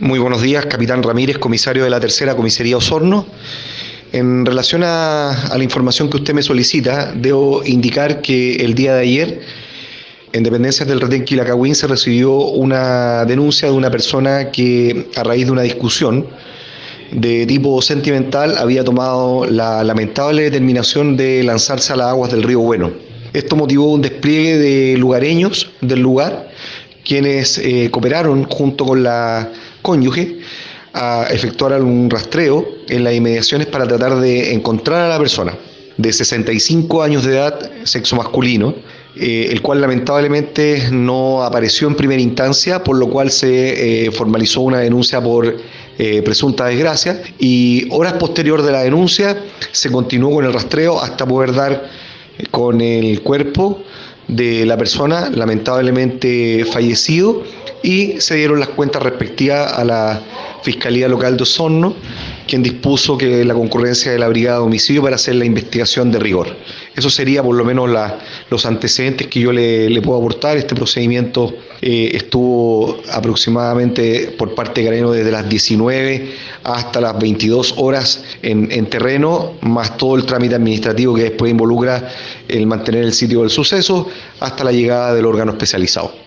Muy buenos días, capitán Ramírez, comisario de la tercera comisaría Osorno. En relación a, la información que usted me solicita, debo indicar que el día de ayer, en dependencias del retén Quilacagüín, se recibió una denuncia de una persona que, a raíz de una discusión de tipo sentimental, había tomado la lamentable determinación de lanzarse a las aguas del río Bueno. Esto motivó un despliegue de lugareños del lugar, quienes eh, cooperaron junto con la cónyuge a efectuar un rastreo en las inmediaciones para tratar de encontrar a la persona de 65 años de edad, sexo masculino, eh, el cual lamentablemente no apareció en primera instancia, por lo cual se eh, formalizó una denuncia por eh, presunta desgracia y horas posterior de la denuncia se continuó con el rastreo hasta poder dar con el cuerpo de la persona lamentablemente fallecido y se dieron las cuentas respectivas a la Fiscalía Local de Osorno, quien dispuso que la concurrencia de la Brigada de Homicidio para hacer la investigación de rigor. Eso sería por lo menos los antecedentes que yo le, puedo aportar. Este procedimiento eh, estuvo aproximadamente por parte de desde las 19 hasta las 22 horas en, en terreno, más todo el trámite administrativo que después involucra el mantener el sitio del suceso hasta la llegada del órgano especializado.